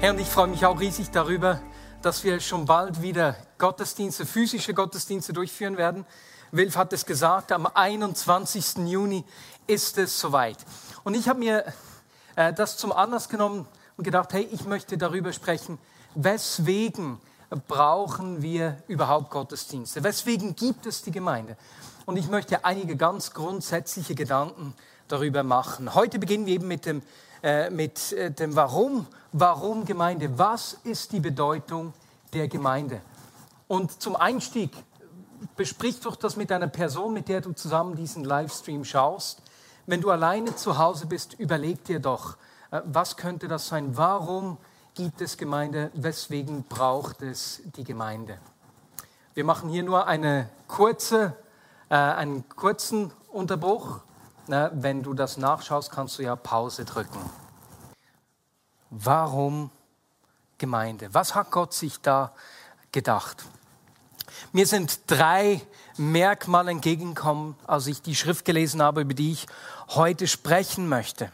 Herr, und ich freue mich auch riesig darüber, dass wir schon bald wieder Gottesdienste, physische Gottesdienste durchführen werden. Wilf hat es gesagt, am 21. Juni ist es soweit. Und ich habe mir äh, das zum Anlass genommen und gedacht, hey, ich möchte darüber sprechen, weswegen brauchen wir überhaupt Gottesdienste? Weswegen gibt es die Gemeinde? Und ich möchte einige ganz grundsätzliche Gedanken darüber machen. Heute beginnen wir eben mit dem, äh, mit äh, dem Warum. Warum Gemeinde? Was ist die Bedeutung der Gemeinde? Und zum Einstieg besprich doch das mit einer Person, mit der du zusammen diesen Livestream schaust. Wenn du alleine zu Hause bist, überleg dir doch, äh, was könnte das sein? Warum gibt es Gemeinde? Weswegen braucht es die Gemeinde? Wir machen hier nur eine kurze, äh, einen kurzen Unterbruch. Na, wenn du das nachschaust, kannst du ja Pause drücken. Warum Gemeinde? Was hat Gott sich da gedacht? Mir sind drei Merkmale entgegengekommen, als ich die Schrift gelesen habe, über die ich heute sprechen möchte.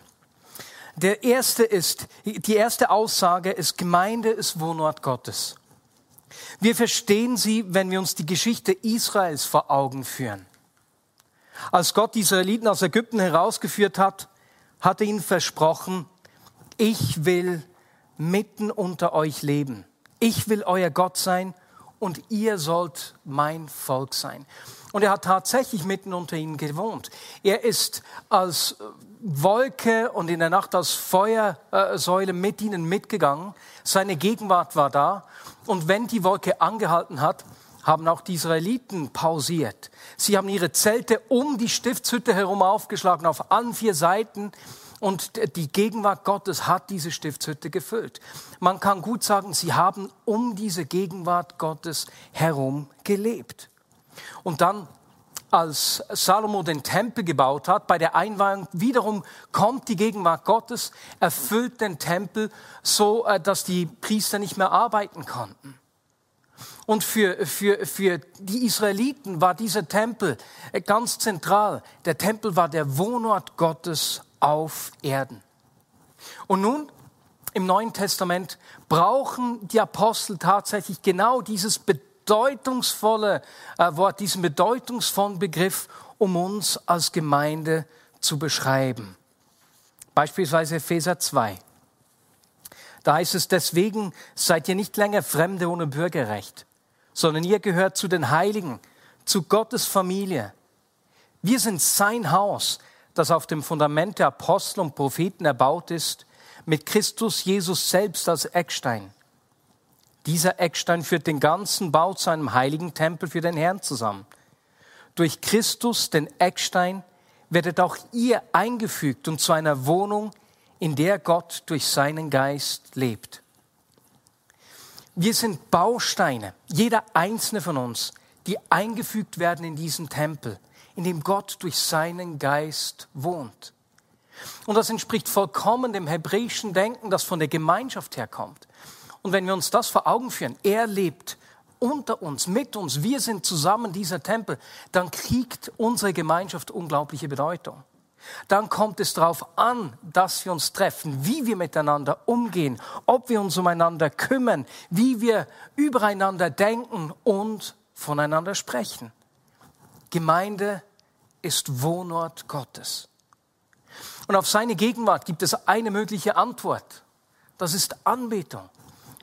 Der erste ist, die erste Aussage ist, Gemeinde ist Wohnort Gottes. Wir verstehen sie, wenn wir uns die Geschichte Israels vor Augen führen. Als Gott die Israeliten aus Ägypten herausgeführt hat, hat er ihnen versprochen, ich will mitten unter euch leben. Ich will euer Gott sein und ihr sollt mein Volk sein. Und er hat tatsächlich mitten unter ihnen gewohnt. Er ist als Wolke und in der Nacht als Feuersäule mit ihnen mitgegangen. Seine Gegenwart war da. Und wenn die Wolke angehalten hat, haben auch die Israeliten pausiert. Sie haben ihre Zelte um die Stiftshütte herum aufgeschlagen, auf allen vier Seiten. Und die Gegenwart Gottes hat diese Stiftshütte gefüllt. Man kann gut sagen, sie haben um diese Gegenwart Gottes herum gelebt. Und dann, als Salomo den Tempel gebaut hat, bei der Einweihung wiederum kommt die Gegenwart Gottes, erfüllt den Tempel so, äh, dass die Priester nicht mehr arbeiten konnten. Und für, für, für die Israeliten war dieser Tempel äh, ganz zentral. Der Tempel war der Wohnort Gottes auf Erden. Und nun im Neuen Testament brauchen die Apostel tatsächlich genau dieses bedeutungsvolle äh, Wort, diesen bedeutungsvollen Begriff, um uns als Gemeinde zu beschreiben. Beispielsweise Epheser 2. Da heißt es, deswegen seid ihr nicht länger Fremde ohne Bürgerrecht, sondern ihr gehört zu den Heiligen, zu Gottes Familie. Wir sind sein Haus, das auf dem Fundament der Apostel und Propheten erbaut ist, mit Christus Jesus selbst als Eckstein. Dieser Eckstein führt den ganzen Bau zu einem heiligen Tempel für den Herrn zusammen. Durch Christus, den Eckstein, werdet auch ihr eingefügt und zu einer Wohnung, in der Gott durch seinen Geist lebt. Wir sind Bausteine, jeder einzelne von uns, die eingefügt werden in diesen Tempel in dem Gott durch seinen Geist wohnt. Und das entspricht vollkommen dem hebräischen Denken, das von der Gemeinschaft herkommt. Und wenn wir uns das vor Augen führen, er lebt unter uns, mit uns, wir sind zusammen dieser Tempel, dann kriegt unsere Gemeinschaft unglaubliche Bedeutung. Dann kommt es darauf an, dass wir uns treffen, wie wir miteinander umgehen, ob wir uns umeinander kümmern, wie wir übereinander denken und voneinander sprechen. Gemeinde ist Wohnort Gottes. Und auf seine Gegenwart gibt es eine mögliche Antwort. Das ist Anbetung.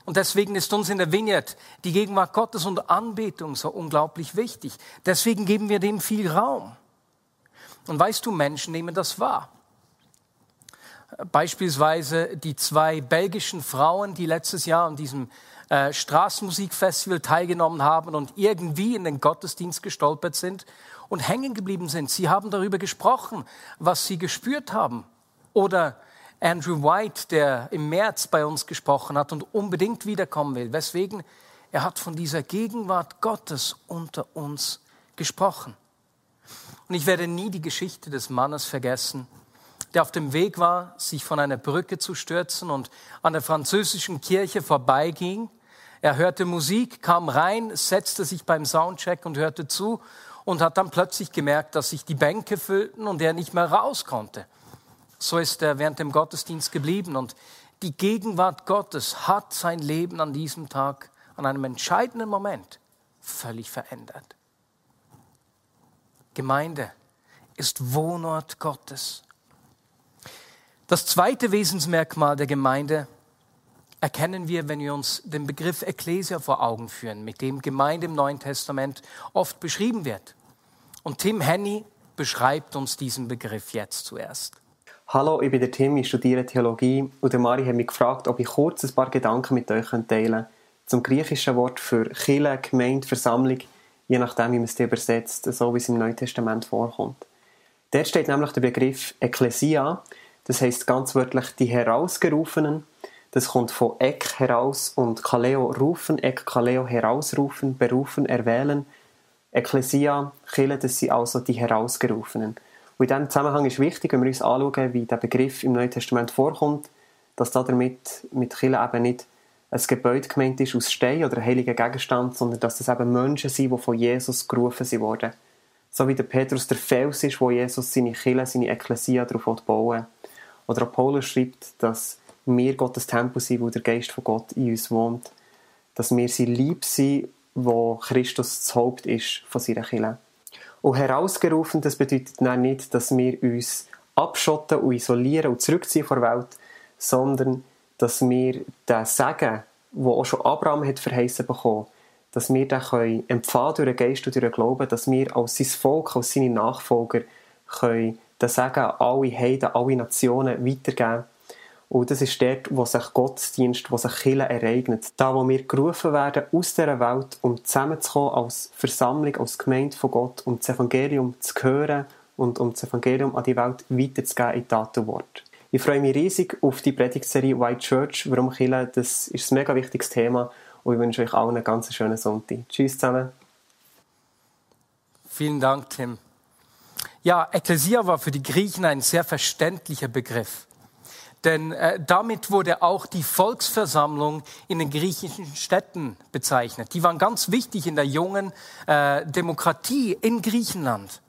Und deswegen ist uns in der Vineyard die Gegenwart Gottes und Anbetung so unglaublich wichtig. Deswegen geben wir dem viel Raum. Und weißt du, Menschen nehmen das wahr. Beispielsweise die zwei belgischen Frauen, die letztes Jahr an diesem äh, Straßenmusikfestival teilgenommen haben und irgendwie in den Gottesdienst gestolpert sind und hängen geblieben sind. Sie haben darüber gesprochen, was sie gespürt haben. Oder Andrew White, der im März bei uns gesprochen hat und unbedingt wiederkommen will. Weswegen? Er hat von dieser Gegenwart Gottes unter uns gesprochen. Und ich werde nie die Geschichte des Mannes vergessen, der auf dem Weg war, sich von einer Brücke zu stürzen und an der französischen Kirche vorbeiging. Er hörte Musik, kam rein, setzte sich beim Soundcheck und hörte zu und hat dann plötzlich gemerkt, dass sich die Bänke füllten und er nicht mehr raus konnte. So ist er während dem Gottesdienst geblieben und die Gegenwart Gottes hat sein Leben an diesem Tag, an einem entscheidenden Moment, völlig verändert. Gemeinde ist Wohnort Gottes. Das zweite Wesensmerkmal der Gemeinde erkennen wir, wenn wir uns den Begriff Ekklesia vor Augen führen, mit dem Gemeinde im Neuen Testament oft beschrieben wird. Und Tim Henny beschreibt uns diesen Begriff jetzt zuerst. Hallo, ich bin der Tim, ich studiere Theologie und der Mari hat mich gefragt, ob ich kurz ein paar Gedanken mit euch teilen kann zum griechischen Wort für Kirche, Gemeinde, Versammlung, je nachdem, wie man es übersetzt, so wie es im Neuen Testament vorkommt. Dort steht nämlich der Begriff Ekklesia, das heißt ganz wörtlich die Herausgerufenen. Das kommt von Ek heraus und Kaleo rufen, Ek Kaleo herausrufen, berufen, erwählen. Ekklesia, Kirche, das sind also die Herausgerufenen. Und in diesem Zusammenhang ist wichtig, wenn wir uns anschauen, wie der Begriff im Neuen Testament vorkommt, dass da damit mit Kirche eben nicht ein Gebäude gemeint ist aus Stein oder ein heiliger Gegenstand, sondern dass das eben Menschen sind, die von Jesus gerufen wurden. So wie der Petrus der Fels ist, wo Jesus seine Kirche, seine Ekklesia darauf bauen Oder auch Paulus schreibt, dass wir Gottes Tempel sind, wo der Geist von Gott in uns wohnt. Dass wir sein Lieb sind, wo Christus das Haupt ist von seiner Kirche. Und herausgerufen, das bedeutet nicht, dass wir uns abschotten und isolieren und zurückziehen von der Welt, sondern dass wir den Segen, den auch schon Abraham hat verheißen bekommen, dass wir den können empfangen durch den Geist und durch den Glauben, dass wir als sein Volk, als seine Nachfolger können den Segen an alle Heiden, alle Nationen weitergeben und das ist dort, wo sich Gottesdienst, wo sich Kirche ereignet. Da, wo wir gerufen werden aus dieser Welt, um zusammenzukommen als Versammlung, als Gemeinde von Gott, um das Evangelium zu hören und um das Evangelium an die Welt weiterzugeben in Tat und Wort. Ich freue mich riesig auf die Predigtserie White Church. Warum Kirche? Das ist ein mega wichtiges Thema und ich wünsche euch allen einen ganz schönen Sonntag. Tschüss zusammen. Vielen Dank, Tim. Ja, Ekklesia war für die Griechen ein sehr verständlicher Begriff. Denn äh, damit wurde auch die Volksversammlung in den griechischen Städten bezeichnet. Die waren ganz wichtig in der jungen äh, Demokratie in Griechenland.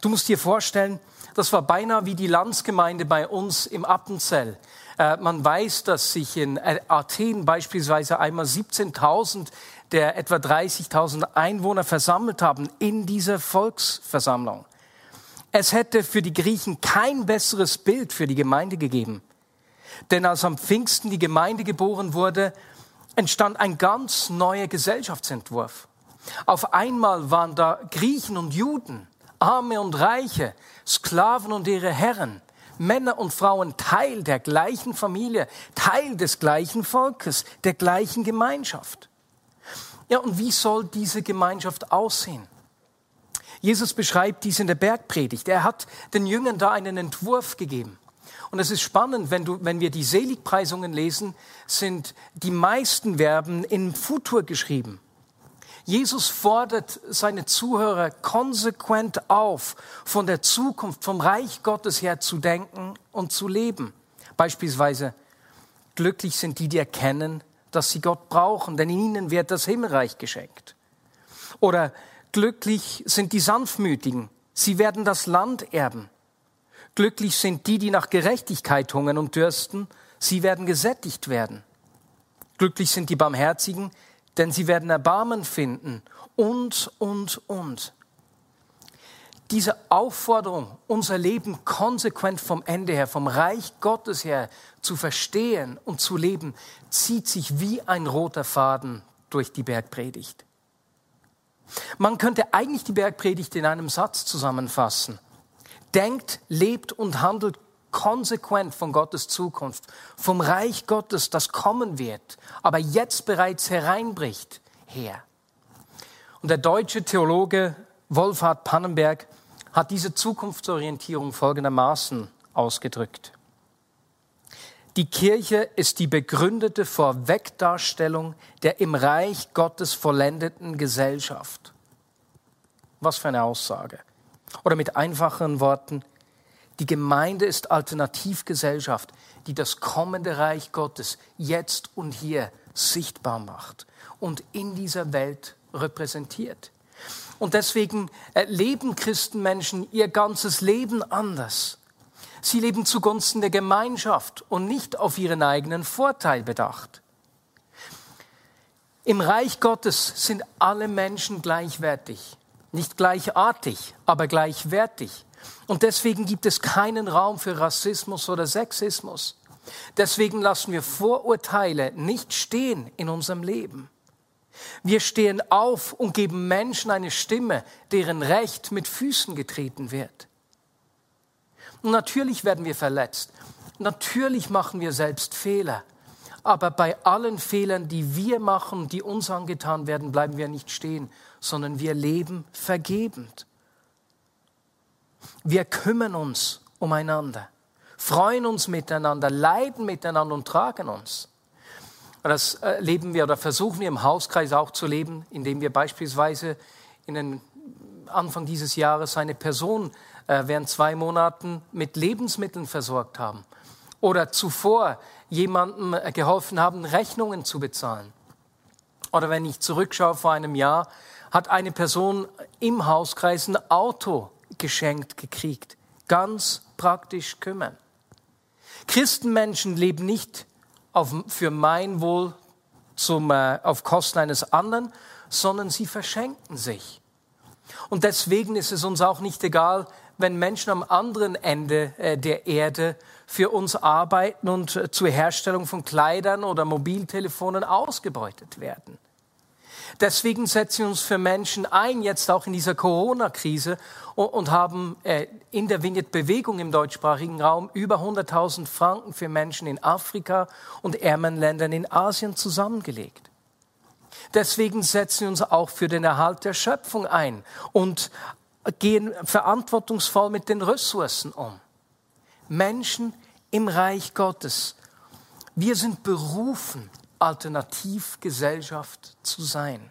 Du musst dir vorstellen, das war beinahe wie die Landsgemeinde bei uns im Appenzell. Äh, man weiß, dass sich in äh, Athen beispielsweise einmal 17.000 der etwa 30.000 Einwohner versammelt haben in dieser Volksversammlung. Es hätte für die Griechen kein besseres Bild für die Gemeinde gegeben. Denn als am Pfingsten die Gemeinde geboren wurde, entstand ein ganz neuer Gesellschaftsentwurf. Auf einmal waren da Griechen und Juden, Arme und Reiche, Sklaven und ihre Herren, Männer und Frauen Teil der gleichen Familie, Teil des gleichen Volkes, der gleichen Gemeinschaft. Ja, und wie soll diese Gemeinschaft aussehen? Jesus beschreibt dies in der Bergpredigt. Er hat den Jüngern da einen Entwurf gegeben. Und es ist spannend, wenn, du, wenn wir die Seligpreisungen lesen, sind die meisten Verben im Futur geschrieben. Jesus fordert seine Zuhörer konsequent auf, von der Zukunft, vom Reich Gottes her zu denken und zu leben. Beispielsweise, glücklich sind die, die erkennen, dass sie Gott brauchen, denn ihnen wird das Himmelreich geschenkt. Oder glücklich sind die Sanftmütigen, sie werden das Land erben. Glücklich sind die, die nach Gerechtigkeit hungern und dürsten, sie werden gesättigt werden. Glücklich sind die Barmherzigen, denn sie werden Erbarmen finden. Und, und, und. Diese Aufforderung, unser Leben konsequent vom Ende her, vom Reich Gottes her zu verstehen und zu leben, zieht sich wie ein roter Faden durch die Bergpredigt. Man könnte eigentlich die Bergpredigt in einem Satz zusammenfassen denkt, lebt und handelt konsequent von Gottes Zukunft, vom Reich Gottes, das kommen wird, aber jetzt bereits hereinbricht, her. Und der deutsche Theologe Wolfhard Pannenberg hat diese Zukunftsorientierung folgendermaßen ausgedrückt. Die Kirche ist die begründete Vorwegdarstellung der im Reich Gottes vollendeten Gesellschaft. Was für eine Aussage. Oder mit einfachen Worten, die Gemeinde ist Alternativgesellschaft, die das kommende Reich Gottes jetzt und hier sichtbar macht und in dieser Welt repräsentiert. Und deswegen leben Christenmenschen ihr ganzes Leben anders. Sie leben zugunsten der Gemeinschaft und nicht auf ihren eigenen Vorteil bedacht. Im Reich Gottes sind alle Menschen gleichwertig, nicht gleichartig, aber gleichwertig. Und deswegen gibt es keinen Raum für Rassismus oder Sexismus. Deswegen lassen wir Vorurteile nicht stehen in unserem Leben. Wir stehen auf und geben Menschen eine Stimme, deren Recht mit Füßen getreten wird. Und natürlich werden wir verletzt. Natürlich machen wir selbst Fehler. Aber bei allen Fehlern, die wir machen, die uns angetan werden, bleiben wir nicht stehen, sondern wir leben vergebend. Wir kümmern uns umeinander, freuen uns miteinander, leiden miteinander und tragen uns. Das äh, leben wir oder versuchen wir im Hauskreis auch zu leben, indem wir beispielsweise in den Anfang dieses Jahres eine Person äh, während zwei Monaten mit Lebensmitteln versorgt haben oder zuvor jemandem äh, geholfen haben, Rechnungen zu bezahlen. Oder wenn ich zurückschaue vor einem Jahr, hat eine Person im Hauskreis ein Auto geschenkt gekriegt. Ganz praktisch kümmern. Christenmenschen leben nicht auf, für mein Wohl zum, äh, auf Kosten eines anderen, sondern sie verschenken sich. Und deswegen ist es uns auch nicht egal, wenn Menschen am anderen Ende äh, der Erde für uns arbeiten und äh, zur Herstellung von Kleidern oder Mobiltelefonen ausgebeutet werden. Deswegen setzen wir uns für Menschen ein, jetzt auch in dieser Corona-Krise, und haben äh, in der Vignette-Bewegung im deutschsprachigen Raum über 100.000 Franken für Menschen in Afrika und ärmeren Ländern in Asien zusammengelegt. Deswegen setzen wir uns auch für den Erhalt der Schöpfung ein und gehen verantwortungsvoll mit den Ressourcen um. Menschen im Reich Gottes. Wir sind berufen, Alternativgesellschaft zu sein.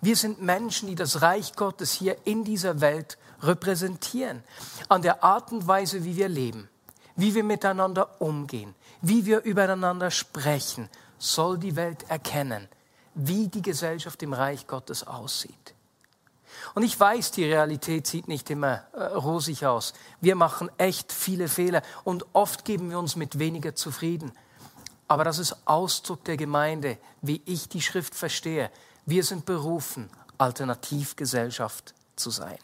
Wir sind Menschen, die das Reich Gottes hier in dieser Welt repräsentieren. An der Art und Weise, wie wir leben, wie wir miteinander umgehen, wie wir übereinander sprechen, soll die Welt erkennen, wie die Gesellschaft im Reich Gottes aussieht. Und ich weiß, die Realität sieht nicht immer äh, rosig aus. Wir machen echt viele Fehler und oft geben wir uns mit weniger zufrieden. Aber das ist Ausdruck der Gemeinde, wie ich die Schrift verstehe. Wir sind berufen, Alternativgesellschaft zu sein.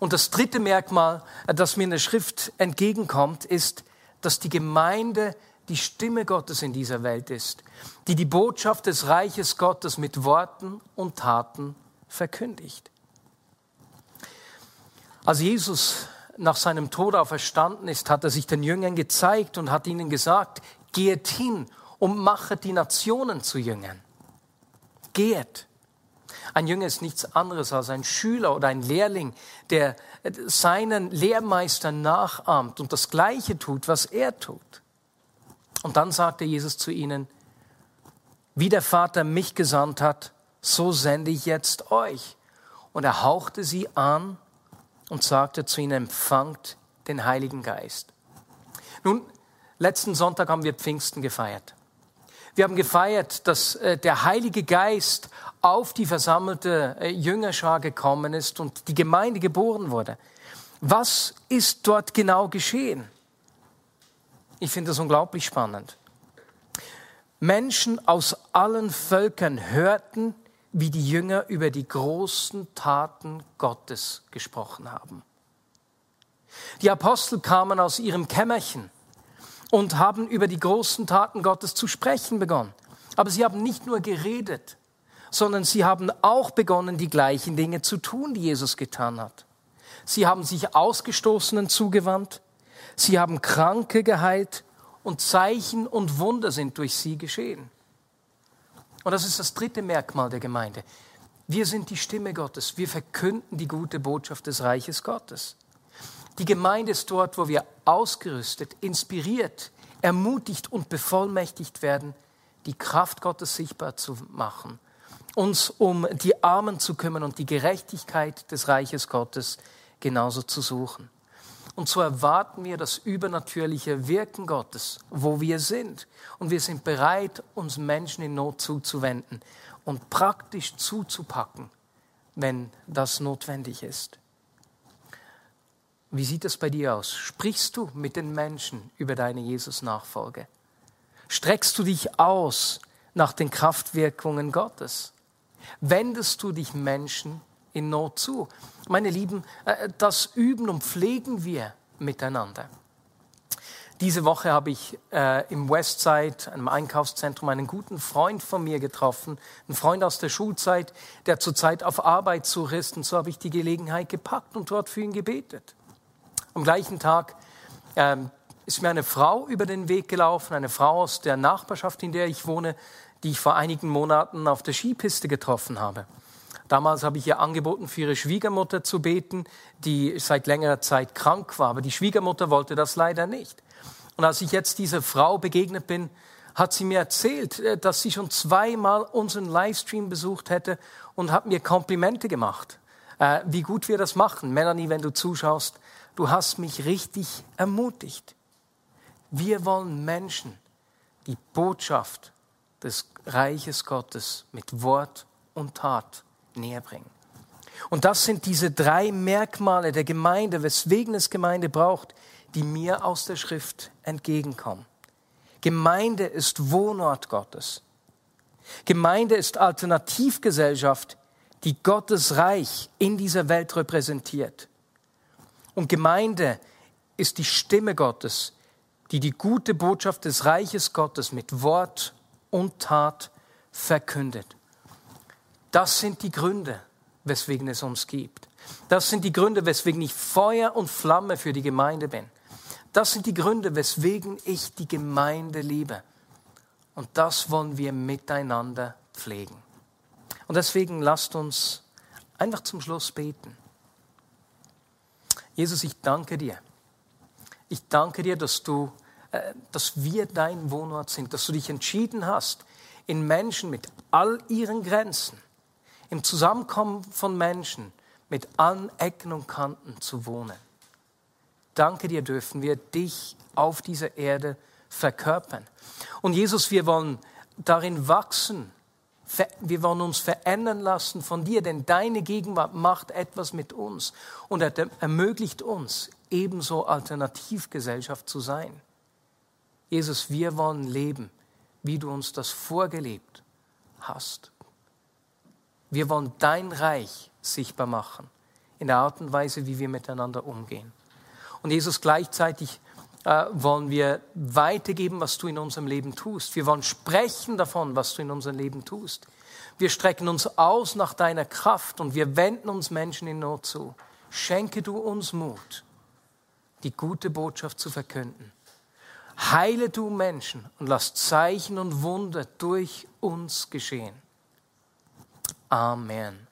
Und das dritte Merkmal, das mir in der Schrift entgegenkommt, ist, dass die Gemeinde die Stimme Gottes in dieser Welt ist, die die Botschaft des Reiches Gottes mit Worten und Taten verkündigt. Als Jesus nach seinem Tod auferstanden ist, hat er sich den Jüngern gezeigt und hat ihnen gesagt, geht hin und machet die Nationen zu Jüngern. Geht. Ein Jünger ist nichts anderes als ein Schüler oder ein Lehrling, der seinen Lehrmeister nachahmt und das Gleiche tut, was er tut. Und dann sagte Jesus zu ihnen, wie der Vater mich gesandt hat, so sende ich jetzt euch. Und er hauchte sie an und sagte zu ihnen, empfangt den Heiligen Geist. Nun, letzten Sonntag haben wir Pfingsten gefeiert. Wir haben gefeiert, dass äh, der Heilige Geist auf die versammelte äh, Jüngerschar gekommen ist und die Gemeinde geboren wurde. Was ist dort genau geschehen? Ich finde das unglaublich spannend. Menschen aus allen Völkern hörten wie die Jünger über die großen Taten Gottes gesprochen haben. Die Apostel kamen aus ihrem Kämmerchen und haben über die großen Taten Gottes zu sprechen begonnen. Aber sie haben nicht nur geredet, sondern sie haben auch begonnen, die gleichen Dinge zu tun, die Jesus getan hat. Sie haben sich Ausgestoßenen zugewandt, sie haben Kranke geheilt und Zeichen und Wunder sind durch sie geschehen. Und das ist das dritte Merkmal der Gemeinde. Wir sind die Stimme Gottes. Wir verkünden die gute Botschaft des Reiches Gottes. Die Gemeinde ist dort, wo wir ausgerüstet, inspiriert, ermutigt und bevollmächtigt werden, die Kraft Gottes sichtbar zu machen, uns um die Armen zu kümmern und die Gerechtigkeit des Reiches Gottes genauso zu suchen. Und so erwarten wir das übernatürliche Wirken Gottes, wo wir sind. Und wir sind bereit, uns Menschen in Not zuzuwenden und praktisch zuzupacken, wenn das notwendig ist. Wie sieht es bei dir aus? Sprichst du mit den Menschen über deine Jesus-Nachfolge? Streckst du dich aus nach den Kraftwirkungen Gottes? Wendest du dich Menschen in Not zu? Meine Lieben, äh, das üben und pflegen wir miteinander. Diese Woche habe ich äh, im Westside, einem Einkaufszentrum, einen guten Freund von mir getroffen, einen Freund aus der Schulzeit, der zurzeit auf Arbeit ist. Und so habe ich die Gelegenheit gepackt und dort für ihn gebetet. Am gleichen Tag ähm, ist mir eine Frau über den Weg gelaufen, eine Frau aus der Nachbarschaft, in der ich wohne, die ich vor einigen Monaten auf der Skipiste getroffen habe. Damals habe ich ihr angeboten, für ihre Schwiegermutter zu beten, die seit längerer Zeit krank war. Aber die Schwiegermutter wollte das leider nicht. Und als ich jetzt dieser Frau begegnet bin, hat sie mir erzählt, äh, dass sie schon zweimal unseren Livestream besucht hätte und hat mir Komplimente gemacht, äh, wie gut wir das machen. Melanie, wenn du zuschaust, du hast mich richtig ermutigt. Wir wollen Menschen die Botschaft des Reiches Gottes mit Wort und Tat näher bringen. Und das sind diese drei Merkmale der Gemeinde, weswegen es Gemeinde braucht, die mir aus der Schrift entgegenkommen. Gemeinde ist Wohnort Gottes. Gemeinde ist Alternativgesellschaft, die Gottes Reich in dieser Welt repräsentiert. Und Gemeinde ist die Stimme Gottes, die die gute Botschaft des Reiches Gottes mit Wort und Tat verkündet. Das sind die Gründe, weswegen es uns gibt. Das sind die Gründe, weswegen ich Feuer und Flamme für die Gemeinde bin. Das sind die Gründe, weswegen ich die Gemeinde liebe. Und das wollen wir miteinander pflegen. Und deswegen lasst uns einfach zum Schluss beten. Jesus, ich danke dir. Ich danke dir, dass du, äh, dass wir dein Wohnort sind, dass du dich entschieden hast, in Menschen mit all ihren Grenzen, im Zusammenkommen von Menschen mit allen Ecken und Kanten zu wohnen. Danke dir dürfen wir dich auf dieser Erde verkörpern. Und Jesus, wir wollen darin wachsen, wir wollen uns verändern lassen von dir, denn deine Gegenwart macht etwas mit uns und ermöglicht uns, ebenso Alternativgesellschaft zu sein. Jesus, wir wollen leben, wie du uns das vorgelebt hast. Wir wollen dein Reich sichtbar machen, in der Art und Weise, wie wir miteinander umgehen. Und Jesus, gleichzeitig äh, wollen wir weitergeben, was du in unserem Leben tust. Wir wollen sprechen davon, was du in unserem Leben tust. Wir strecken uns aus nach deiner Kraft und wir wenden uns Menschen in Not zu. Schenke du uns Mut, die gute Botschaft zu verkünden. Heile du Menschen und lass Zeichen und Wunder durch uns geschehen. Amen.